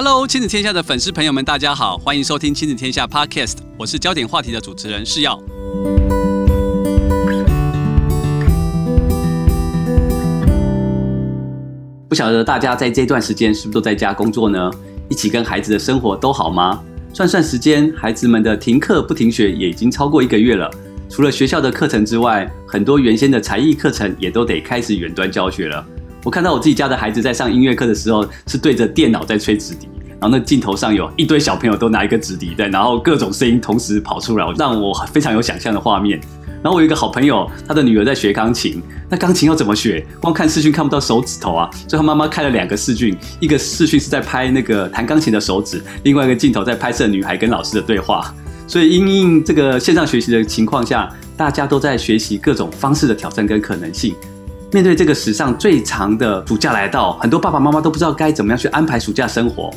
Hello，亲子天下的粉丝朋友们，大家好，欢迎收听亲子天下 Podcast，我是焦点话题的主持人是耀。不晓得大家在这段时间是不是都在家工作呢？一起跟孩子的生活都好吗？算算时间，孩子们的停课不停学也已经超过一个月了。除了学校的课程之外，很多原先的才艺课程也都得开始远端教学了。我看到我自己家的孩子在上音乐课的时候，是对着电脑在吹直笛，然后那镜头上有一堆小朋友都拿一个纸笛在，然后各种声音同时跑出来，让我非常有想象的画面。然后我有一个好朋友，他的女儿在学钢琴，那钢琴要怎么学？光看视讯看不到手指头啊，所以他妈妈开了两个视讯，一个视讯是在拍那个弹钢琴的手指，另外一个镜头在拍摄女孩跟老师的对话。所以因应这个线上学习的情况下，大家都在学习各种方式的挑战跟可能性。面对这个史上最长的暑假来到，很多爸爸妈妈都不知道该怎么样去安排暑假生活。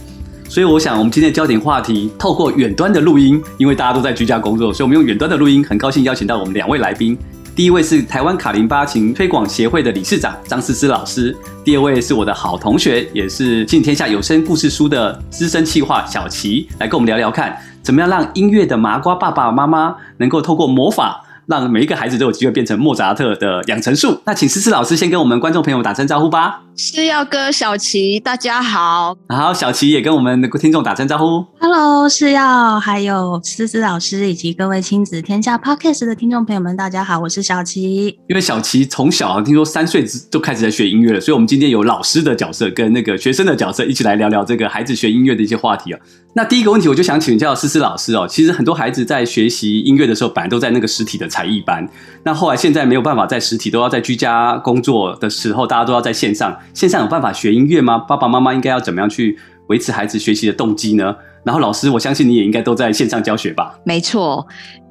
所以我想，我们今天的焦点话题，透过远端的录音，因为大家都在居家工作，所以我们用远端的录音，很高兴邀请到我们两位来宾。第一位是台湾卡林巴琴推广协会的理事长张思思老师，第二位是我的好同学，也是《亲子天下》有声故事书的资深企划小琪，来跟我们聊聊看，怎么样让音乐的麻瓜爸爸妈妈能够透过魔法。让每一个孩子都有机会变成莫扎特的养成术。那请思思老师先跟我们观众朋友打声招呼吧。是耀哥、小琪，大家好。好，小琪也跟我们的听众打声招呼。Hello，是耀，还有思思老师以及各位亲子天下 Podcast 的听众朋友们，大家好，我是小琪。因为小琪从小听说三岁就开始在学音乐了，所以我们今天有老师的角色跟那个学生的角色一起来聊聊这个孩子学音乐的一些话题啊。那第一个问题，我就想请教思思老师哦。其实很多孩子在学习音乐的时候，本来都在那个实体的才艺班。那后来现在没有办法在实体，都要在居家工作的时候，大家都要在线上。线上有办法学音乐吗？爸爸妈妈应该要怎么样去维持孩子学习的动机呢？然后老师，我相信你也应该都在线上教学吧？没错，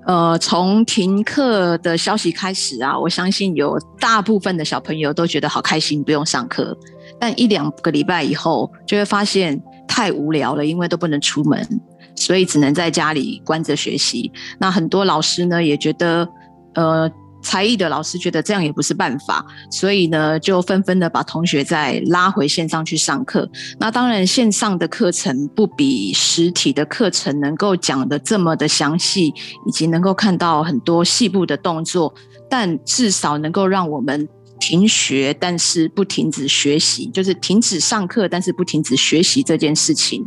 呃，从停课的消息开始啊，我相信有大部分的小朋友都觉得好开心，不用上课。但一两个礼拜以后，就会发现。太无聊了，因为都不能出门，所以只能在家里关着学习。那很多老师呢也觉得，呃，才艺的老师觉得这样也不是办法，所以呢就纷纷的把同学再拉回线上去上课。那当然，线上的课程不比实体的课程能够讲的这么的详细，以及能够看到很多细部的动作，但至少能够让我们。停学，但是不停止学习，就是停止上课，但是不停止学习这件事情。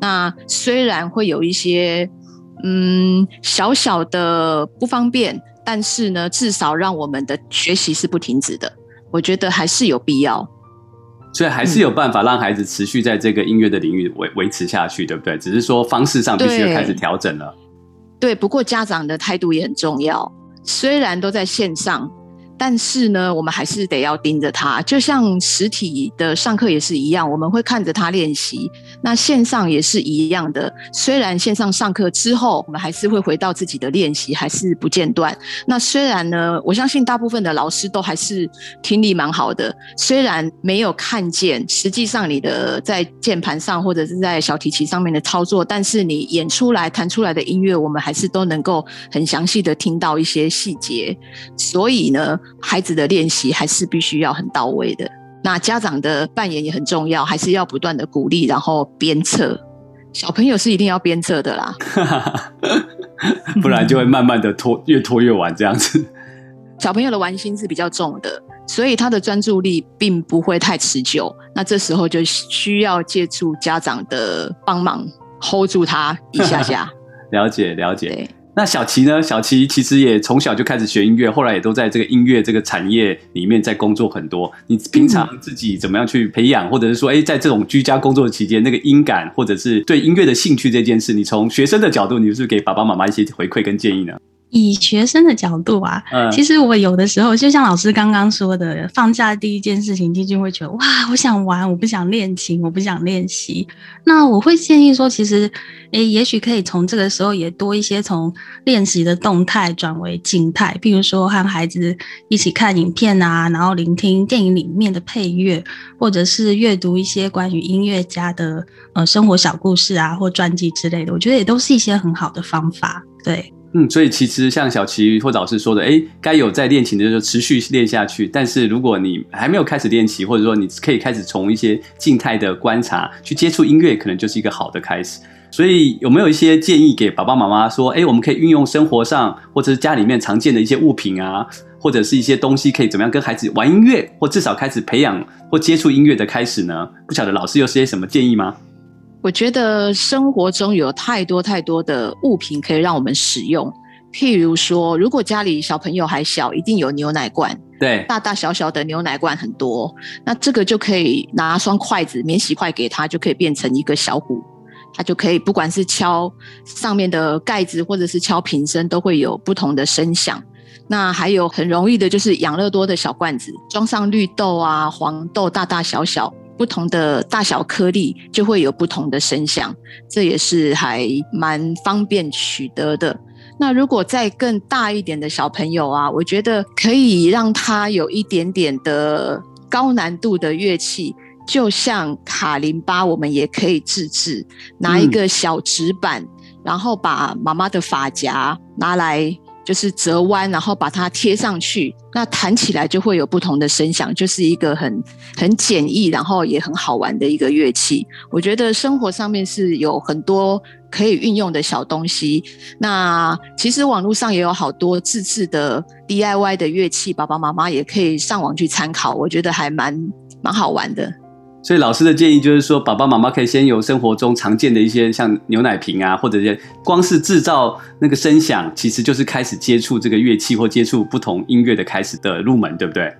那虽然会有一些嗯小小的不方便，但是呢，至少让我们的学习是不停止的。我觉得还是有必要，所以还是有办法让孩子持续在这个音乐的领域维维持下去，对不对？只是说方式上必须要开始调整了。对，不过家长的态度也很重要。虽然都在线上。但是呢，我们还是得要盯着他，就像实体的上课也是一样，我们会看着他练习。那线上也是一样的，虽然线上上课之后，我们还是会回到自己的练习，还是不间断。那虽然呢，我相信大部分的老师都还是听力蛮好的，虽然没有看见实际上你的在键盘上或者是在小提琴上面的操作，但是你演出来弹出来的音乐，我们还是都能够很详细的听到一些细节。所以呢。孩子的练习还是必须要很到位的，那家长的扮演也很重要，还是要不断的鼓励，然后鞭策。小朋友是一定要鞭策的啦，不然就会慢慢的拖，越拖越晚这样子。小朋友的玩心是比较重的，所以他的专注力并不会太持久。那这时候就需要借助家长的帮忙，hold 住他一下下。了 解了解。那小琪呢？小琪其实也从小就开始学音乐，后来也都在这个音乐这个产业里面在工作很多。你平常自己怎么样去培养，或者是说，哎，在这种居家工作的期间，那个音感或者是对音乐的兴趣这件事，你从学生的角度，你是不是给爸爸妈妈一些回馈跟建议呢？以学生的角度啊，嗯，其实我有的时候就像老师刚刚说的，放假第一件事情，就会觉得哇，我想玩，我不想练琴，我不想练习。那我会建议说，其实，诶，也许可以从这个时候也多一些从练习的动态转为静态，比如说和孩子一起看影片啊，然后聆听电影里面的配乐，或者是阅读一些关于音乐家的呃生活小故事啊或传记之类的，我觉得也都是一些很好的方法，对。嗯，所以其实像小琪或老师说的，哎，该有在练琴的时候持续练下去。但是如果你还没有开始练琴，或者说你可以开始从一些静态的观察去接触音乐，可能就是一个好的开始。所以有没有一些建议给爸爸妈妈说，哎，我们可以运用生活上或者是家里面常见的一些物品啊，或者是一些东西，可以怎么样跟孩子玩音乐，或至少开始培养或接触音乐的开始呢？不晓得老师有些什么建议吗？我觉得生活中有太多太多的物品可以让我们使用，譬如说，如果家里小朋友还小，一定有牛奶罐，对，大大小小的牛奶罐很多，那这个就可以拿双筷子，免洗筷给他，就可以变成一个小鼓。它就可以，不管是敲上面的盖子，或者是敲瓶身，都会有不同的声响。那还有很容易的，就是养乐多的小罐子，装上绿豆啊、黄豆，大大小小不同的大小颗粒，就会有不同的声响。这也是还蛮方便取得的。那如果再更大一点的小朋友啊，我觉得可以让他有一点点的高难度的乐器。就像卡林巴，我们也可以自制，拿一个小纸板，嗯、然后把妈妈的发夹拿来，就是折弯，然后把它贴上去，那弹起来就会有不同的声响，就是一个很很简易，然后也很好玩的一个乐器。我觉得生活上面是有很多可以运用的小东西。那其实网络上也有好多自制的 DIY 的乐器，爸爸妈妈也可以上网去参考，我觉得还蛮蛮好玩的。所以老师的建议就是说，爸爸妈妈可以先由生活中常见的一些像牛奶瓶啊，或者一些光是制造那个声响，其实就是开始接触这个乐器或接触不同音乐的开始的入门，对不对？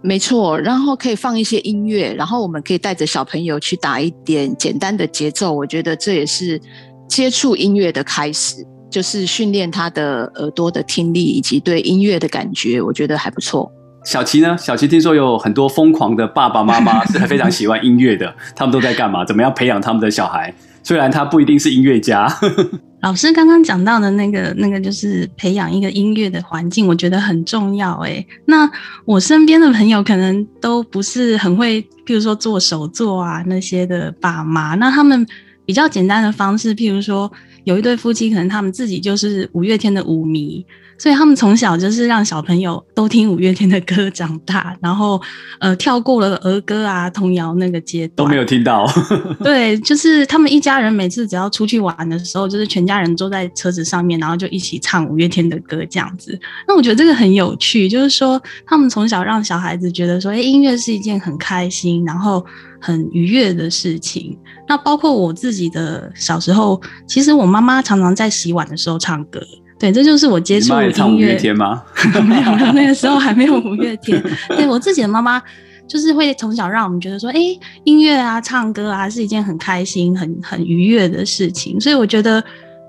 没错，然后可以放一些音乐，然后我们可以带着小朋友去打一点简单的节奏，我觉得这也是接触音乐的开始，就是训练他的耳朵的听力以及对音乐的感觉，我觉得还不错。小琪呢？小琪听说有很多疯狂的爸爸妈妈 是非常喜欢音乐的，他们都在干嘛？怎么样培养他们的小孩？虽然他不一定是音乐家。老师刚刚讲到的那个，那个就是培养一个音乐的环境，我觉得很重要。哎，那我身边的朋友可能都不是很会，譬如说做手作啊那些的爸妈，那他们比较简单的方式，譬如说有一对夫妻，可能他们自己就是五月天的舞迷。所以他们从小就是让小朋友都听五月天的歌长大，然后呃跳过了儿歌啊童谣那个阶段都没有听到。对，就是他们一家人每次只要出去玩的时候，就是全家人坐在车子上面，然后就一起唱五月天的歌这样子。那我觉得这个很有趣，就是说他们从小让小孩子觉得说，哎，音乐是一件很开心，然后很愉悦的事情。那包括我自己的小时候，其实我妈妈常常在洗碗的时候唱歌。对，这就是我接触音乐。五月天吗？没有，没有，那个时候还没有五月天。对，我自己的妈妈，就是会从小让我们觉得说，哎，音乐啊，唱歌啊，是一件很开心、很很愉悦的事情。所以我觉得，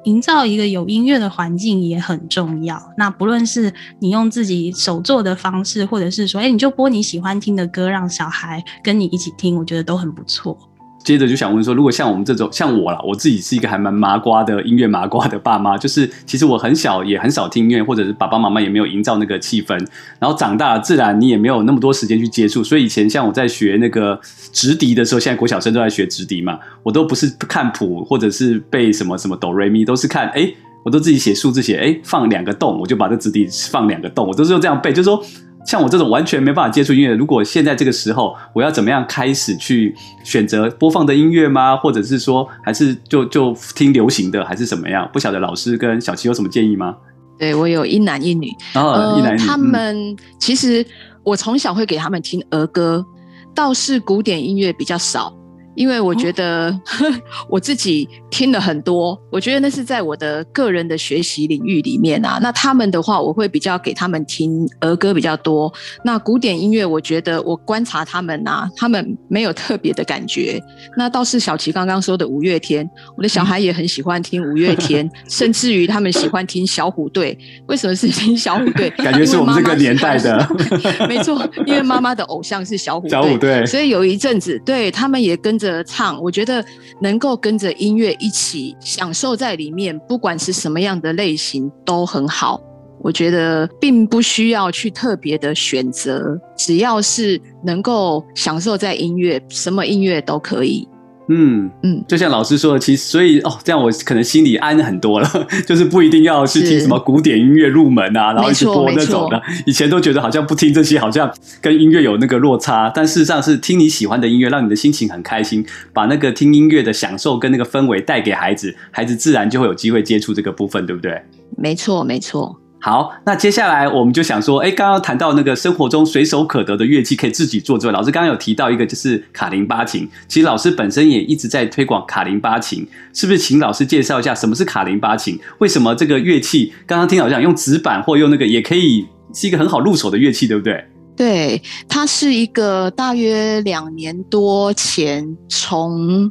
营造一个有音乐的环境也很重要。那不论是你用自己手做的方式，或者是说，哎，你就播你喜欢听的歌，让小孩跟你一起听，我觉得都很不错。接着就想问说，如果像我们这种像我啦，我自己是一个还蛮麻瓜的音乐麻瓜的爸妈，就是其实我很小也很少听音乐，或者是爸爸妈妈也没有营造那个气氛，然后长大了自然你也没有那么多时间去接触，所以以前像我在学那个直笛的时候，现在国小生都在学直笛嘛，我都不是看谱或者是背什么什么哆瑞咪，都是看哎，我都自己写数字写哎放两个洞，我就把这直笛放两个洞，我都是用这样背，就是说。像我这种完全没办法接触音乐，如果现在这个时候，我要怎么样开始去选择播放的音乐吗？或者是说，还是就就听流行的，还是怎么样？不晓得老师跟小琪有什么建议吗？对，我有一男一女，哦，一男一女。他们、嗯、其实我从小会给他们听儿歌，倒是古典音乐比较少。因为我觉得、哦、我自己听了很多，我觉得那是在我的个人的学习领域里面啊。那他们的话，我会比较给他们听儿歌比较多。那古典音乐，我觉得我观察他们啊，他们没有特别的感觉。那倒是小琪刚刚说的五月天，我的小孩也很喜欢听五月天，嗯、甚至于他们喜欢听小虎队。为什么是听小虎队？感觉是我们这个年代的。没错，因为妈妈的偶像是小虎队，小虎队，所以有一阵子，对他们也跟着唱，我觉得能够跟着音乐一起享受在里面，不管是什么样的类型都很好。我觉得并不需要去特别的选择，只要是能够享受在音乐，什么音乐都可以。嗯嗯，就像老师说的，其实所以哦，这样我可能心里安很多了，就是不一定要去听什么古典音乐入门啊，然后一直播那种的。以前都觉得好像不听这些，好像跟音乐有那个落差，但事实上是听你喜欢的音乐，让你的心情很开心，把那个听音乐的享受跟那个氛围带给孩子，孩子自然就会有机会接触这个部分，对不对？没错，没错。好，那接下来我们就想说，哎，刚刚谈到那个生活中随手可得的乐器可以自己做之外，老师刚刚有提到一个就是卡林巴琴。其实老师本身也一直在推广卡林巴琴，是不是？请老师介绍一下什么是卡林巴琴？为什么这个乐器？刚刚听老师讲用纸板或用那个也可以，是一个很好入手的乐器，对不对？对，它是一个大约两年多前从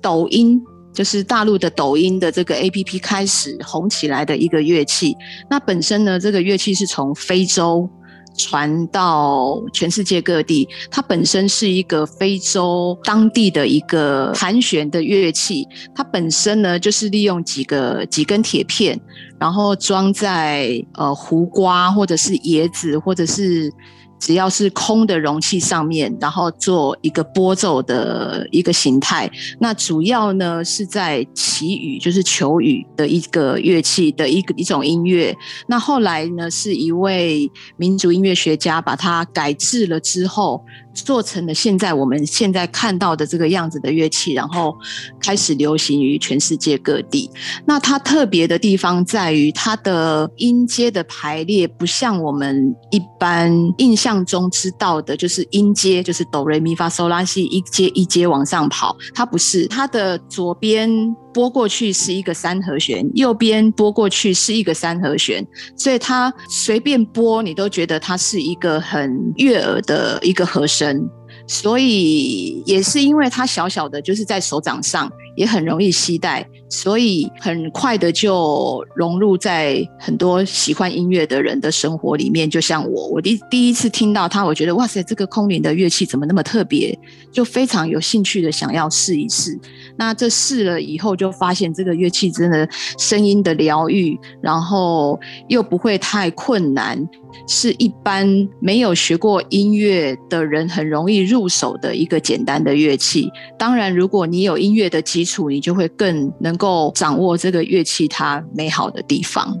抖音。就是大陆的抖音的这个 APP 开始红起来的一个乐器。那本身呢，这个乐器是从非洲传到全世界各地。它本身是一个非洲当地的一个盘旋的乐器。它本身呢，就是利用几个几根铁片，然后装在呃胡瓜或者是椰子或者是。只要是空的容器上面，然后做一个拨奏的一个形态。那主要呢是在祈雨，就是求雨的一个乐器的一个一种音乐。那后来呢，是一位民族音乐学家把它改制了之后。做成了现在我们现在看到的这个样子的乐器，然后开始流行于全世界各地。那它特别的地方在于它的音阶的排列，不像我们一般印象中知道的，就是音阶就是哆来咪发嗦拉西一阶一阶往上跑。它不是，它的左边拨过去是一个三和弦，右边拨过去是一个三和弦，所以它随便拨你都觉得它是一个很悦耳的一个和声。所以也是因为它小小的，就是在手掌上也很容易携带，所以很快的就融入在很多喜欢音乐的人的生活里面。就像我，我第第一次听到它，我觉得哇塞，这个空灵的乐器怎么那么特别？就非常有兴趣的想要试一试。那这试了以后，就发现这个乐器真的声音的疗愈，然后又不会太困难。是一般没有学过音乐的人很容易入手的一个简单的乐器。当然，如果你有音乐的基础，你就会更能够掌握这个乐器它美好的地方，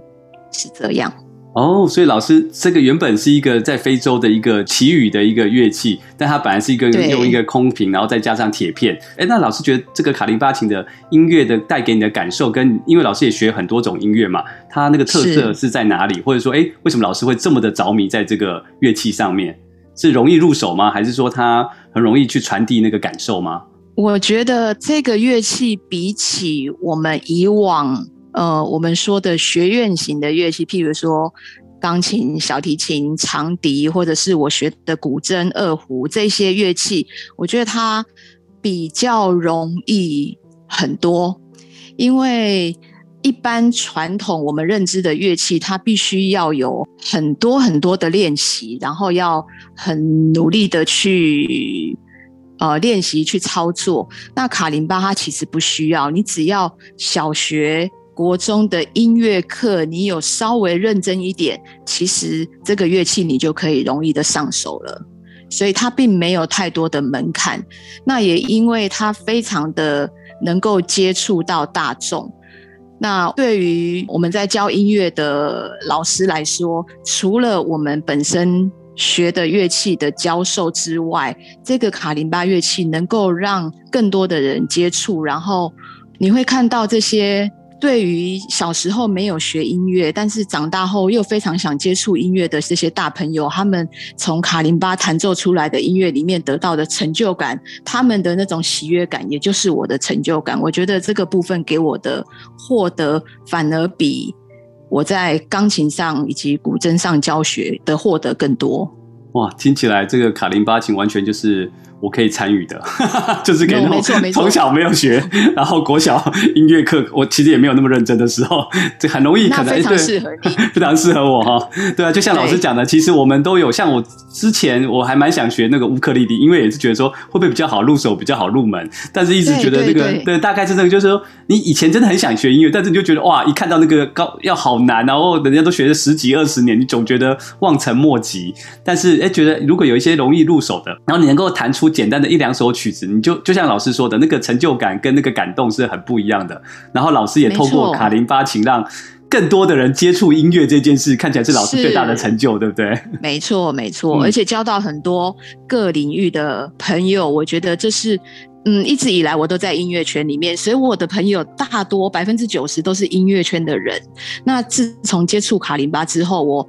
是这样。哦，所以老师，这个原本是一个在非洲的一个祈雨的一个乐器，但它本来是一个用一个空瓶，然后再加上铁片。哎，那老师觉得这个卡林巴琴的音乐的带给你的感受，跟因为老师也学很多种音乐嘛，它那个特色是在哪里？或者说，哎，为什么老师会这么的着迷在这个乐器上面？是容易入手吗？还是说它很容易去传递那个感受吗？我觉得这个乐器比起我们以往。呃，我们说的学院型的乐器，譬如说钢琴、小提琴、长笛，或者是我学的古筝、二胡这些乐器，我觉得它比较容易很多。因为一般传统我们认知的乐器，它必须要有很多很多的练习，然后要很努力的去呃练习去操作。那卡林巴它其实不需要，你只要小学。国中的音乐课，你有稍微认真一点，其实这个乐器你就可以容易的上手了。所以它并没有太多的门槛。那也因为它非常的能够接触到大众。那对于我们在教音乐的老师来说，除了我们本身学的乐器的教授之外，这个卡林巴乐器能够让更多的人接触，然后你会看到这些。对于小时候没有学音乐，但是长大后又非常想接触音乐的这些大朋友，他们从卡林巴弹奏出来的音乐里面得到的成就感，他们的那种喜悦感，也就是我的成就感。我觉得这个部分给我的获得，反而比我在钢琴上以及古筝上教学的获得更多。哇，听起来这个卡林巴琴完全就是。我可以参与的，就是给那种从小没有学，然后国小音乐课，我其实也没有那么认真的时候，这很容易可能非常适合你，非常适合我哈。对啊，就像老师讲的，其实我们都有，像我之前我还蛮想学那个乌克丽丽，因为也是觉得说会不会比较好入手，比较好入门，但是一直觉得那个对，对，大概是这个，就是说你以前真的很想学音乐，但是你就觉得哇，一看到那个高要好难，然后人家都学了十几二十年，你总觉得望尘莫及。但是哎，觉得如果有一些容易入手的，然后你能够弹出。出简单的一两首曲子，你就就像老师说的那个成就感跟那个感动是很不一样的。然后老师也透过卡林巴琴让更多的人接触音乐这件事，看起来是老师最大的成就，对不对？没错，没错，而且交到很多各领域的朋友，我觉得这是。嗯，一直以来我都在音乐圈里面，所以我的朋友大多百分之九十都是音乐圈的人。那自从接触卡林巴之后，我。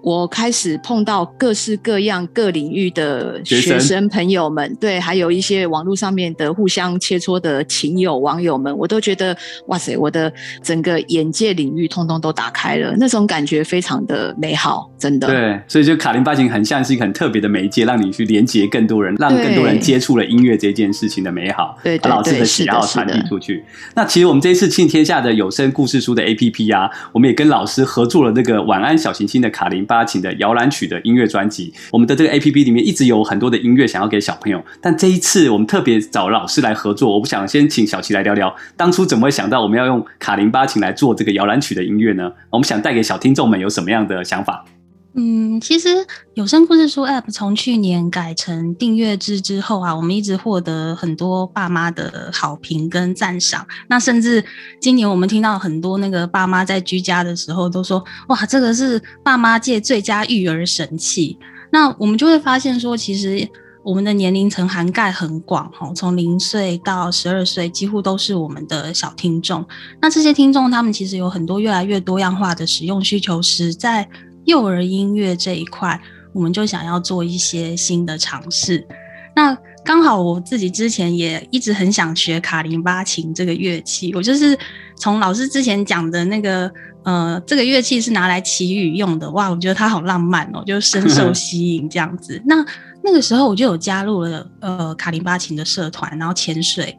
我开始碰到各式各样各领域的学生朋友们，对，还有一些网络上面的互相切磋的亲友网友们，我都觉得哇塞，我的整个眼界领域通通都打开了，那种感觉非常的美好，真的。对，所以就卡林巴琴很像是一个很特别的媒介，让你去连接更多人，让更多人接触了音乐这件事情的美好，对，对，对，把老师的喜好传递出去。那其实我们这一次庆天下的有声故事书的 APP 啊，我们也跟老师合作了那个晚安小行星的卡林巴琴的摇篮曲的音乐专辑，我们的这个 APP 里面一直有很多的音乐想要给小朋友，但这一次我们特别找老师来合作。我不想先请小琪来聊聊，当初怎么会想到我们要用卡林巴琴来做这个摇篮曲的音乐呢？我们想带给小听众们有什么样的想法？嗯，其实有声故事书 App 从去年改成订阅制之后啊，我们一直获得很多爸妈的好评跟赞赏。那甚至今年我们听到很多那个爸妈在居家的时候都说：“哇，这个是爸妈界最佳育儿神器。”那我们就会发现说，其实我们的年龄层涵盖很广，哦，从零岁到十二岁，几乎都是我们的小听众。那这些听众他们其实有很多越来越多样化的使用需求，实在。幼儿音乐这一块，我们就想要做一些新的尝试。那刚好我自己之前也一直很想学卡林巴琴这个乐器，我就是从老师之前讲的那个，呃，这个乐器是拿来祈雨用的，哇，我觉得它好浪漫哦，就深受 吸引这样子。那那个时候我就有加入了呃卡林巴琴的社团，然后潜水，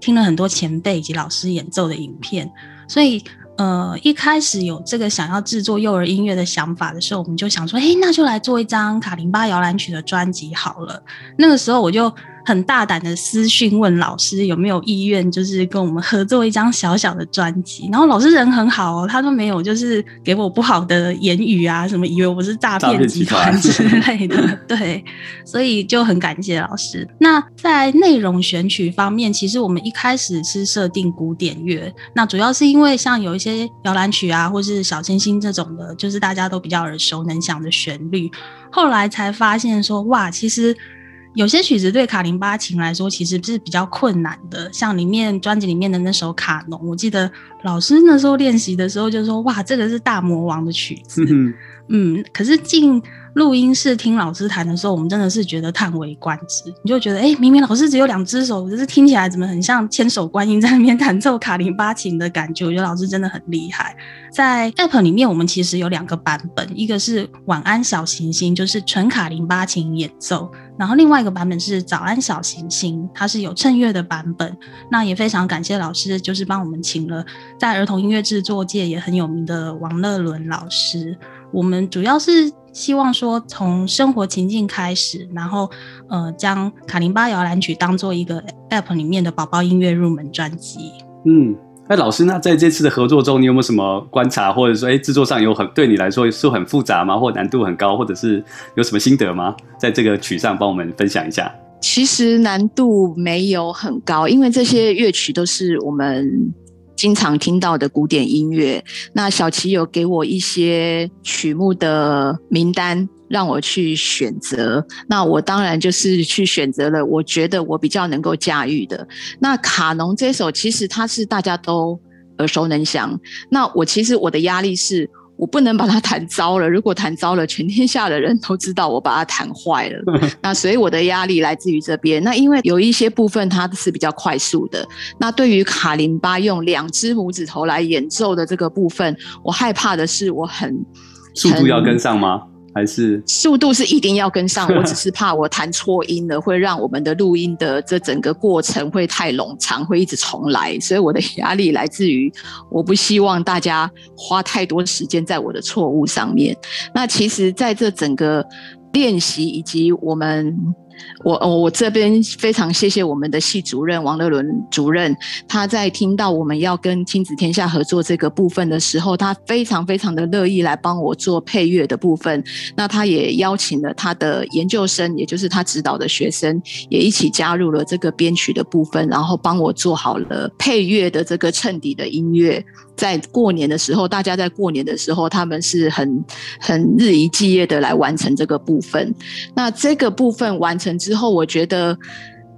听了很多前辈以及老师演奏的影片，所以。呃，一开始有这个想要制作幼儿音乐的想法的时候，我们就想说，诶，那就来做一张卡林巴摇篮曲的专辑好了。那个时候我就。很大胆的私讯问老师有没有意愿，就是跟我们合作一张小小的专辑。然后老师人很好哦，他都没有就是给我不好的言语啊，什么以为我是诈骗集团之类的。对，所以就很感谢老师。那在内容选曲方面，其实我们一开始是设定古典乐，那主要是因为像有一些摇篮曲啊，或是小星星这种的，就是大家都比较耳熟能详的旋律。后来才发现说，哇，其实。有些曲子对卡林巴琴来说其实是比较困难的，像里面专辑里面的那首卡农，我记得老师那时候练习的时候就说：“哇，这个是大魔王的曲子。”嗯，嗯可是进录音室听老师弹的时候，我们真的是觉得叹为观止。你就觉得，哎、欸，明明老师只有两只手，就是听起来怎么很像千手观音在那边弹奏卡林巴琴的感觉？我觉得老师真的很厉害。在 App 里面，我们其实有两个版本，一个是晚安小行星，就是纯卡林巴琴演奏；然后另外一个版本是早安小行星，它是有趁月的版本。那也非常感谢老师，就是帮我们请了在儿童音乐制作界也很有名的王乐伦老师。我们主要是希望说，从生活情境开始，然后呃，将卡林巴摇篮曲当做一个 App 里面的宝宝音乐入门专辑。嗯，哎，老师，那在这次的合作中，你有没有什么观察，或者说，哎，制作上有很对你来说是很复杂吗？或难度很高，或者是有什么心得吗？在这个曲上，帮我们分享一下。其实难度没有很高，因为这些乐曲都是我们。经常听到的古典音乐，那小琪有给我一些曲目的名单，让我去选择。那我当然就是去选择了，我觉得我比较能够驾驭的。那卡农这首其实它是大家都耳熟能详。那我其实我的压力是。我不能把它弹糟了，如果弹糟了，全天下的人都知道我把它弹坏了。那所以我的压力来自于这边。那因为有一些部分它是比较快速的，那对于卡林巴用两只拇指头来演奏的这个部分，我害怕的是我很速度要跟上吗？还是速度是一定要跟上，我只是怕我弹错音了，会让我们的录音的这整个过程会太冗长，会一直重来。所以我的压力来自于，我不希望大家花太多时间在我的错误上面。那其实，在这整个练习以及我们我我这边非常谢谢我们的系主任王乐伦主任，他在听到我们要跟亲子天下合作这个部分的时候，他非常非常的乐意来帮我做配乐的部分。那他也邀请了他的研究生，也就是他指导的学生，也一起加入了这个编曲的部分，然后帮我做好了配乐的这个衬底的音乐。在过年的时候，大家在过年的时候，他们是很很日以继夜的来完成这个部分。那这个部分完成之后，我觉得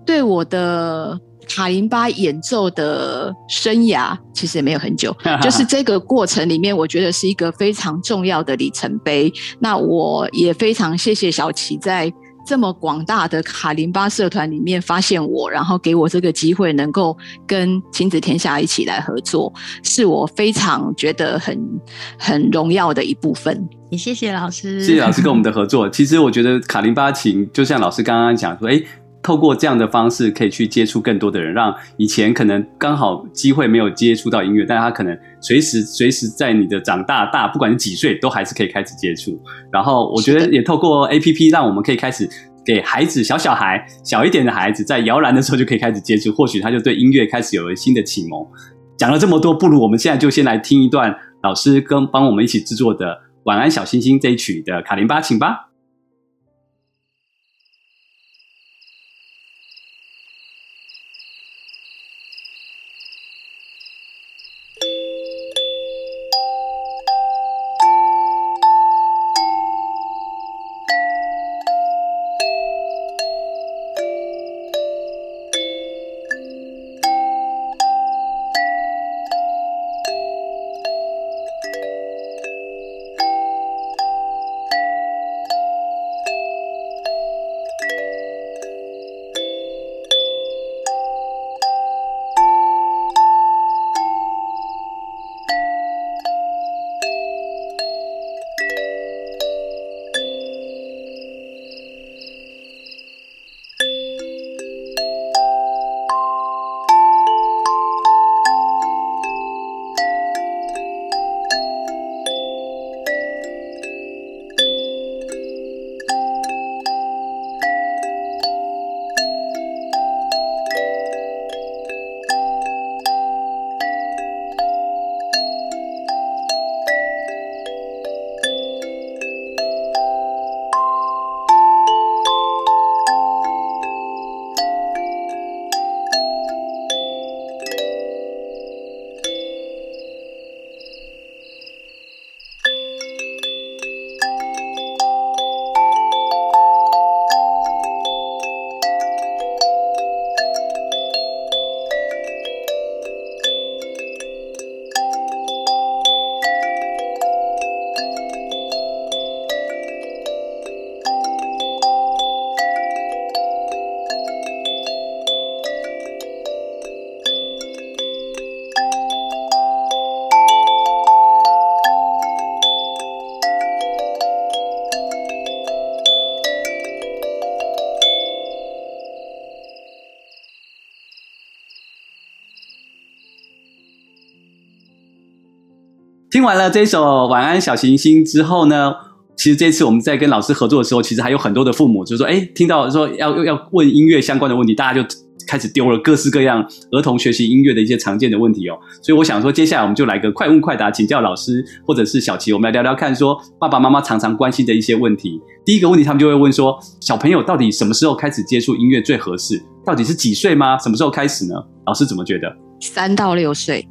对我的卡林巴演奏的生涯其实也没有很久，就是这个过程里面，我觉得是一个非常重要的里程碑。那我也非常谢谢小琪在。这么广大的卡林巴社团里面发现我，然后给我这个机会，能够跟亲子天下一起来合作，是我非常觉得很很荣耀的一部分。也谢谢老师，谢谢老师跟我们的合作。其实我觉得卡林巴琴就像老师刚刚讲说，哎。透过这样的方式，可以去接触更多的人，让以前可能刚好机会没有接触到音乐，但他可能随时随时在你的长大大，不管你几岁，都还是可以开始接触。然后我觉得也透过 APP，让我们可以开始给孩子小小孩小一点的孩子，在摇篮的时候就可以开始接触，或许他就对音乐开始有了新的启蒙。讲了这么多，不如我们现在就先来听一段老师跟帮我们一起制作的《晚安小星星》这一曲的卡林巴请吧。完了这首《晚安小行星》之后呢，其实这次我们在跟老师合作的时候，其实还有很多的父母就说，哎，听到说要要问音乐相关的问题，大家就开始丢了各式各样儿童学习音乐的一些常见的问题哦。所以我想说，接下来我们就来个快问快答，请教老师或者是小琪，我们来聊聊看，说爸爸妈妈常常关心的一些问题。第一个问题，他们就会问说，小朋友到底什么时候开始接触音乐最合适？到底是几岁吗？什么时候开始呢？老师怎么觉得？三到六岁。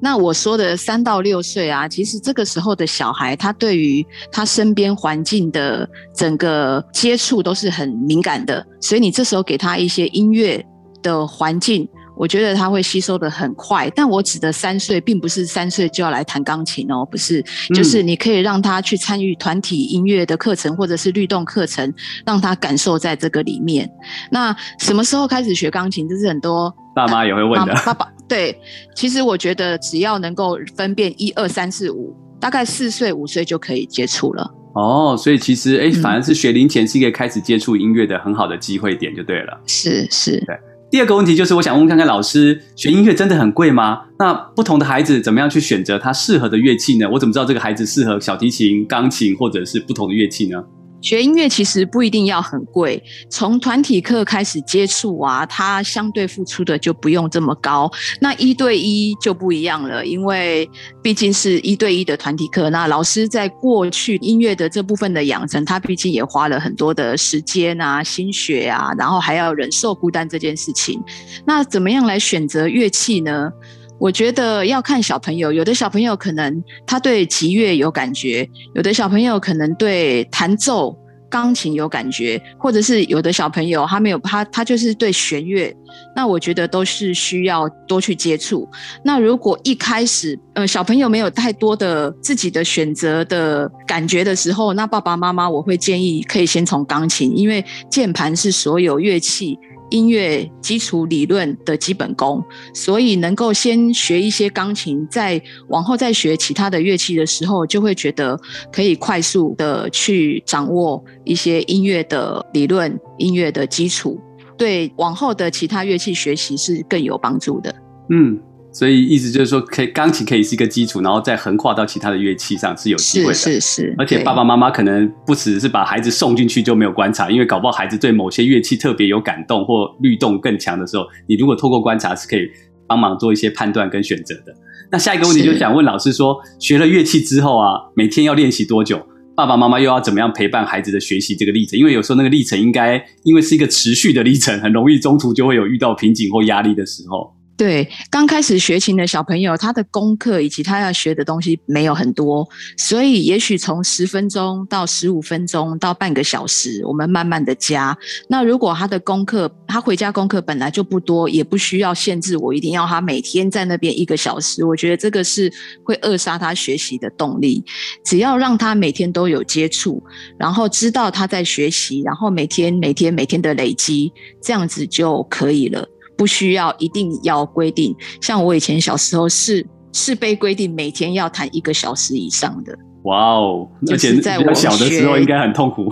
那我说的三到六岁啊，其实这个时候的小孩，他对于他身边环境的整个接触都是很敏感的，所以你这时候给他一些音乐的环境，我觉得他会吸收的很快。但我指的三岁，并不是三岁就要来弹钢琴哦，不是，就是你可以让他去参与团体音乐的课程，或者是律动课程，让他感受在这个里面。那什么时候开始学钢琴？这是很多。爸妈也会问的。爸爸对，其实我觉得只要能够分辨一二三四五，大概四岁五岁就可以接触了。哦，所以其实哎，反而是学龄前是一个开始接触音乐的很好的机会点，就对了。是是。对。第二个问题就是，我想问问看看老师，学音乐真的很贵吗？那不同的孩子怎么样去选择他适合的乐器呢？我怎么知道这个孩子适合小提琴、钢琴或者是不同的乐器呢？学音乐其实不一定要很贵，从团体课开始接触啊，它相对付出的就不用这么高。那一对一就不一样了，因为毕竟是一对一的团体课，那老师在过去音乐的这部分的养成，他毕竟也花了很多的时间啊、心血啊，然后还要忍受孤单这件事情。那怎么样来选择乐器呢？我觉得要看小朋友，有的小朋友可能他对吉乐有感觉，有的小朋友可能对弹奏钢琴有感觉，或者是有的小朋友他没有他他就是对弦乐，那我觉得都是需要多去接触。那如果一开始呃小朋友没有太多的自己的选择的感觉的时候，那爸爸妈妈我会建议可以先从钢琴，因为键盘是所有乐器。音乐基础理论的基本功，所以能够先学一些钢琴，再往后再学其他的乐器的时候，就会觉得可以快速的去掌握一些音乐的理论、音乐的基础，对往后的其他乐器学习是更有帮助的。嗯。所以意思就是说，可以钢琴可以是一个基础，然后再横跨到其他的乐器上是有机会的。是是是。而且爸爸妈妈可能不只是把孩子送进去就没有观察，因为搞不好孩子对某些乐器特别有感动或律动更强的时候，你如果透过观察是可以帮忙做一些判断跟选择的。那下一个问题就想问老师说，学了乐器之后啊，每天要练习多久？爸爸妈妈又要怎么样陪伴孩子的学习这个历程？因为有时候那个历程应该因为是一个持续的历程，很容易中途就会有遇到瓶颈或压力的时候。对，刚开始学琴的小朋友，他的功课以及他要学的东西没有很多，所以也许从十分钟到十五分钟到半个小时，我们慢慢的加。那如果他的功课，他回家功课本来就不多，也不需要限制我一定要他每天在那边一个小时。我觉得这个是会扼杀他学习的动力。只要让他每天都有接触，然后知道他在学习，然后每天每天每天的累积，这样子就可以了。不需要一定要规定，像我以前小时候是是被规定每天要弹一个小时以上的。哇哦！而且在我小的时候应该很痛苦。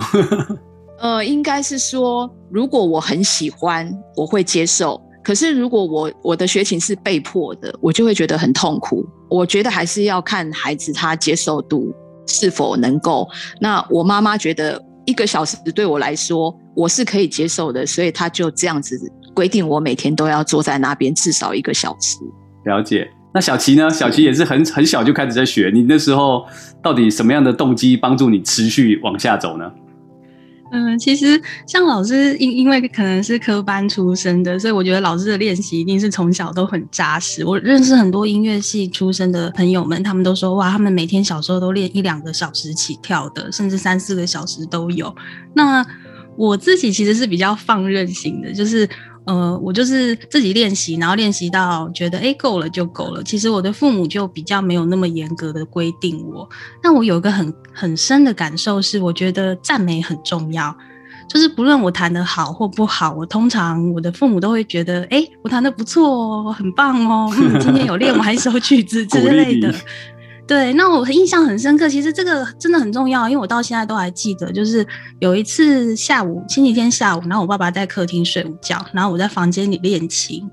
呃，应该是说，如果我很喜欢，我会接受；可是如果我我的学琴是被迫的，我就会觉得很痛苦。我觉得还是要看孩子他接受度是否能够。那我妈妈觉得一个小时对我来说我是可以接受的，所以她就这样子。规定我每天都要坐在那边至少一个小时。了解。那小琪呢？小琪也是很很小就开始在学。你那时候到底什么样的动机帮助你持续往下走呢？嗯，其实像老师因因为可能是科班出身的，所以我觉得老师的练习一定是从小都很扎实。我认识很多音乐系出身的朋友们，他们都说哇，他们每天小时候都练一两个小时起跳的，甚至三四个小时都有。那我自己其实是比较放任型的，就是。呃，我就是自己练习，然后练习到觉得诶够了就够了。其实我的父母就比较没有那么严格的规定我。但我有一个很很深的感受是，我觉得赞美很重要。就是不论我弹得好或不好，我通常我的父母都会觉得，诶我弹得不错哦，很棒哦，嗯，今天有练完一首曲子之类的。对，那我印象很深刻。其实这个真的很重要，因为我到现在都还记得，就是有一次下午，星期天下午，然后我爸爸在客厅睡午觉，然后我在房间里练琴，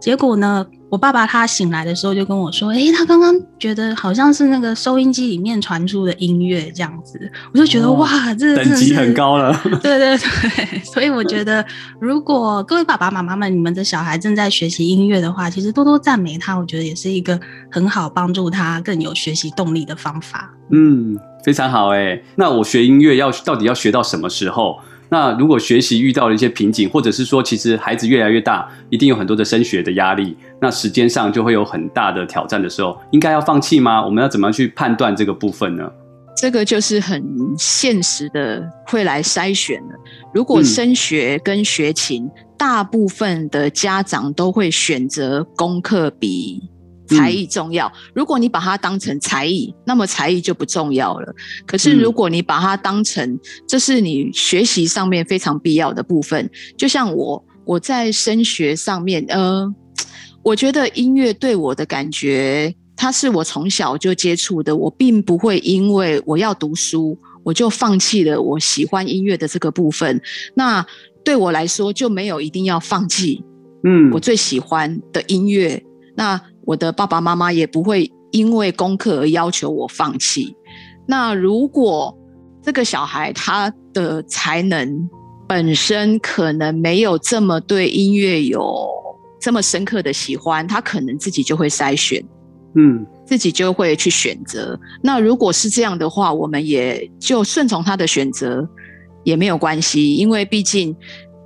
结果呢，我爸爸他醒来的时候就跟我说：“诶，他刚刚觉得好像是那个收音机里面传出的音乐这样子。”我就觉得、哦、哇，这等级很高了。对对对，所以我觉得，如果各位爸爸妈妈们，你们的小孩正在学习音乐的话，其实多多赞美他，我觉得也是一个很好帮助他更有学习动力的方法。嗯，非常好哎。那我学音乐要到底要学到什么时候？那如果学习遇到了一些瓶颈，或者是说，其实孩子越来越大，一定有很多的升学的压力，那时间上就会有很大的挑战的时候，应该要放弃吗？我们要怎么样去判断这个部分呢？这个就是很现实的，会来筛选的。如果升学跟学琴，大部分的家长都会选择功课比。才艺重要，如果你把它当成才艺，那么才艺就不重要了。可是如果你把它当成这是你学习上面非常必要的部分，就像我我在升学上面，呃，我觉得音乐对我的感觉，它是我从小就接触的，我并不会因为我要读书，我就放弃了我喜欢音乐的这个部分。那对我来说就没有一定要放弃，嗯，我最喜欢的音乐，那。我的爸爸妈妈也不会因为功课而要求我放弃。那如果这个小孩他的才能本身可能没有这么对音乐有这么深刻的喜欢，他可能自己就会筛选，嗯，自己就会去选择。那如果是这样的话，我们也就顺从他的选择也没有关系，因为毕竟。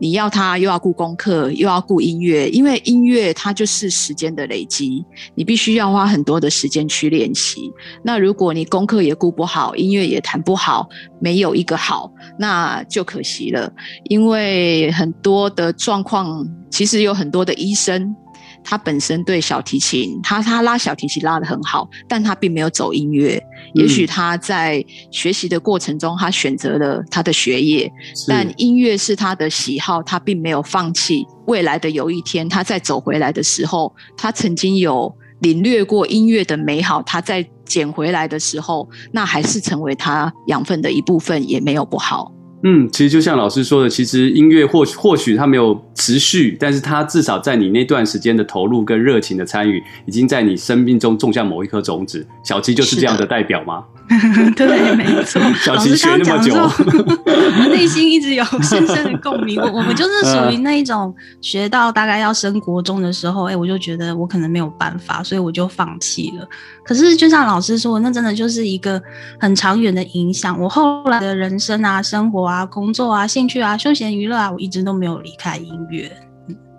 你要他又要顾功课，又要顾音乐，因为音乐它就是时间的累积，你必须要花很多的时间去练习。那如果你功课也顾不好，音乐也弹不好，没有一个好，那就可惜了。因为很多的状况，其实有很多的医生。他本身对小提琴，他他拉小提琴拉得很好，但他并没有走音乐。也许他在学习的过程中，他选择了他的学业，但音乐是他的喜好，他并没有放弃。未来的有一天，他再走回来的时候，他曾经有领略过音乐的美好，他再捡回来的时候，那还是成为他养分的一部分，也没有不好。嗯，其实就像老师说的，其实音乐或许或许他没有持续，但是它至少在你那段时间的投入跟热情的参与，已经在你生命中种下某一颗种子。小七就是这样的代表吗？对，没错。小七学那么久，我内心一直有深深的共鸣。我 我们就是属于那一种，学到大概要升国中的时候，哎、欸，我就觉得我可能没有办法，所以我就放弃了。可是就像老师说，那真的就是一个很长远的影响。我后来的人生啊，生活啊，工作啊，兴趣啊，休闲娱乐啊，我一直都没有离开音乐。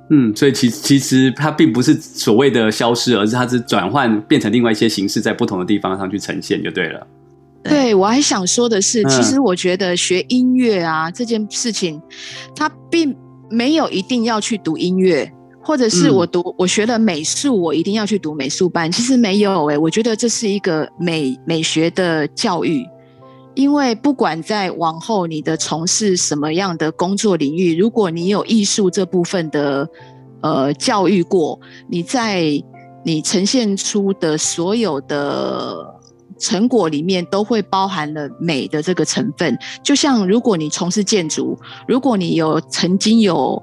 嗯，所以其其实它并不是所谓的消失，而是它是转换变成另外一些形式，在不同的地方上去呈现就对了。对，我还想说的是，其实我觉得学音乐啊、嗯、这件事情，它并没有一定要去读音乐，或者是我读、嗯、我学了美术，我一定要去读美术班。其实没有诶、欸，我觉得这是一个美美学的教育，因为不管在往后你的从事什么样的工作领域，如果你有艺术这部分的呃教育过，你在你呈现出的所有的。成果里面都会包含了美的这个成分，就像如果你从事建筑，如果你有曾经有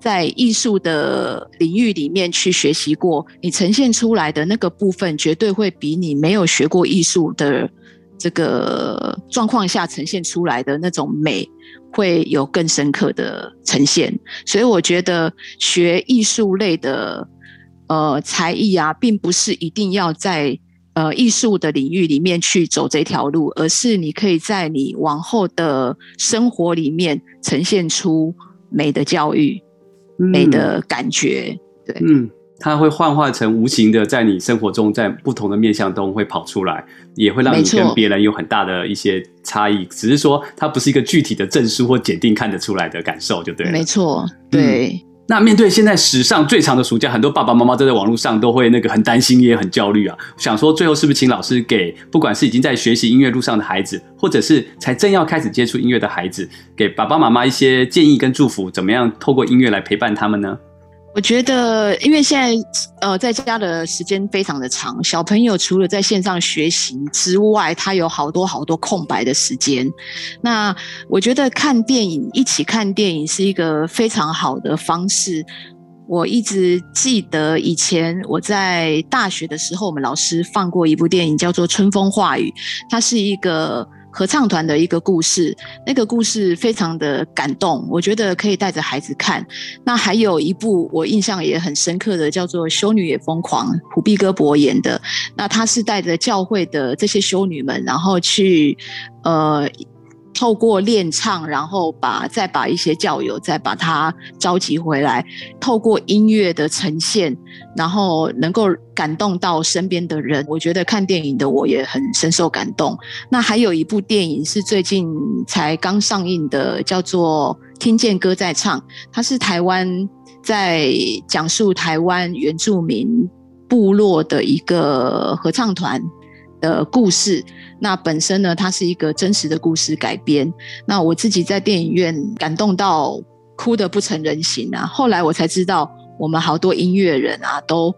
在艺术的领域里面去学习过，你呈现出来的那个部分，绝对会比你没有学过艺术的这个状况下呈现出来的那种美，会有更深刻的呈现。所以我觉得学艺术类的呃才艺啊，并不是一定要在。呃，艺术的领域里面去走这条路，而是你可以在你往后的生活里面呈现出美的教育、嗯、美的感觉。对，嗯，它会幻化成无形的，在你生活中，在不同的面向中会跑出来，也会让你跟别人有很大的一些差异。只是说，它不是一个具体的证书或检定看得出来的感受，就对了。没错，对。嗯那面对现在史上最长的暑假，很多爸爸妈妈都在网络上都会那个很担心，也很焦虑啊。想说最后是不是请老师给不管是已经在学习音乐路上的孩子，或者是才正要开始接触音乐的孩子，给爸爸妈妈一些建议跟祝福，怎么样透过音乐来陪伴他们呢？我觉得，因为现在呃在家的时间非常的长，小朋友除了在线上学习之外，他有好多好多空白的时间。那我觉得看电影，一起看电影是一个非常好的方式。我一直记得以前我在大学的时候，我们老师放过一部电影，叫做《春风化雨》，它是一个。合唱团的一个故事，那个故事非常的感动，我觉得可以带着孩子看。那还有一部我印象也很深刻的，叫做《修女也疯狂》，虎碧哥博演的。那他是带着教会的这些修女们，然后去呃。透过练唱，然后把再把一些教友再把他召集回来，透过音乐的呈现，然后能够感动到身边的人。我觉得看电影的我也很深受感动。那还有一部电影是最近才刚上映的，叫做《听见歌在唱》，它是台湾在讲述台湾原住民部落的一个合唱团的故事。那本身呢，它是一个真实的故事改编。那我自己在电影院感动到哭得不成人形啊！后来我才知道，我们好多音乐人啊，都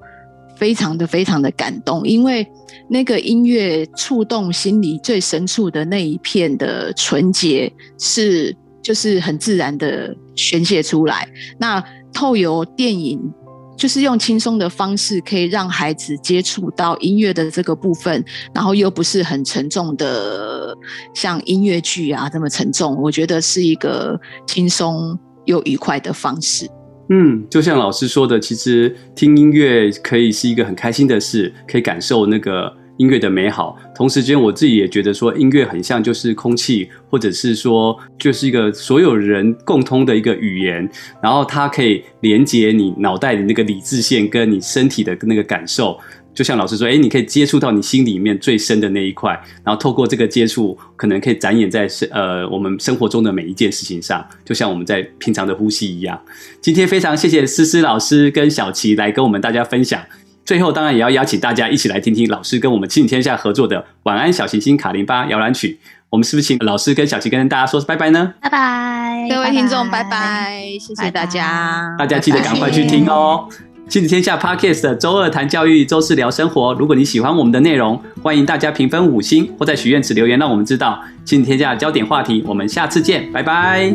非常的非常的感动，因为那个音乐触动心里最深处的那一片的纯洁，是就是很自然的宣泄出来。那透由电影。就是用轻松的方式，可以让孩子接触到音乐的这个部分，然后又不是很沉重的，像音乐剧啊这么沉重。我觉得是一个轻松又愉快的方式。嗯，就像老师说的，其实听音乐可以是一个很开心的事，可以感受那个。音乐的美好，同时间我自己也觉得说，音乐很像就是空气，或者是说就是一个所有人共通的一个语言，然后它可以连接你脑袋的那个理智线跟你身体的那个感受。就像老师说，哎，你可以接触到你心里面最深的那一块，然后透过这个接触，可能可以展演在呃我们生活中的每一件事情上，就像我们在平常的呼吸一样。今天非常谢谢思思老师跟小琪来跟我们大家分享。最后，当然也要邀请大家一起来听听老师跟我们亲子天下合作的《晚安小行星卡林巴摇篮曲》。我们是不是请老师跟小琪跟大家说拜拜呢？拜拜，各位听众，拜拜，谢谢大家。大家记得赶快去听哦！亲子天下 Podcast 的周二谈教育，周四聊生活。如果你喜欢我们的内容，欢迎大家评分五星或在许愿池留言，让我们知道亲子天下焦点话题。我们下次见，拜拜。